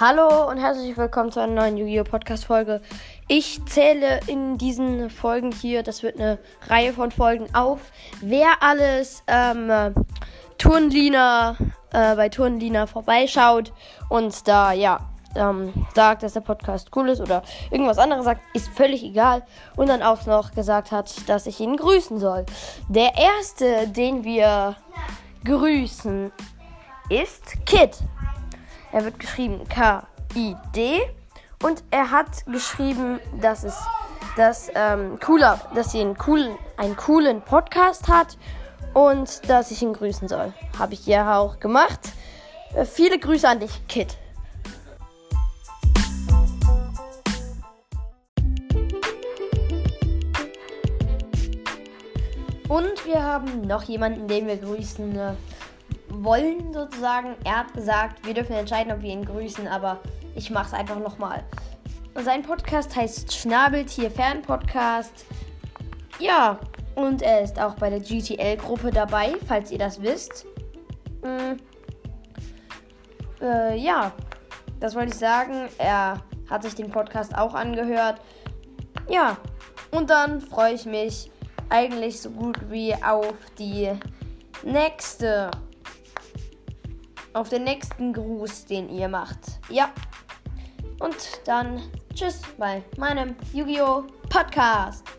Hallo und herzlich willkommen zu einer neuen Yu-Gi-Oh! Podcast-Folge. Ich zähle in diesen Folgen hier, das wird eine Reihe von Folgen auf, wer alles ähm, Turnlina, äh, bei Turnlina vorbeischaut und da, ja, ähm, sagt, dass der Podcast cool ist oder irgendwas anderes sagt, ist völlig egal. Und dann auch noch gesagt hat, dass ich ihn grüßen soll. Der erste, den wir grüßen, ist Kid. Er wird geschrieben K-I-D. Und er hat geschrieben, dass es dass, ähm, cooler, dass sie einen coolen, einen coolen Podcast hat und dass ich ihn grüßen soll. Habe ich ja auch gemacht. Äh, viele Grüße an dich, Kid. Und wir haben noch jemanden, den wir grüßen äh, wollen, sozusagen. Er hat gesagt, wir dürfen entscheiden, ob wir ihn grüßen, aber ich mache es einfach nochmal. Sein Podcast heißt Schnabeltier Fan Podcast. Ja, und er ist auch bei der GTL-Gruppe dabei, falls ihr das wisst. Mm. Äh, ja, das wollte ich sagen. Er hat sich den Podcast auch angehört. Ja, und dann freue ich mich eigentlich so gut wie auf die nächste, auf den nächsten Gruß, den ihr macht. Ja. Und dann tschüss bei meinem Yu-Gi-Oh! Podcast.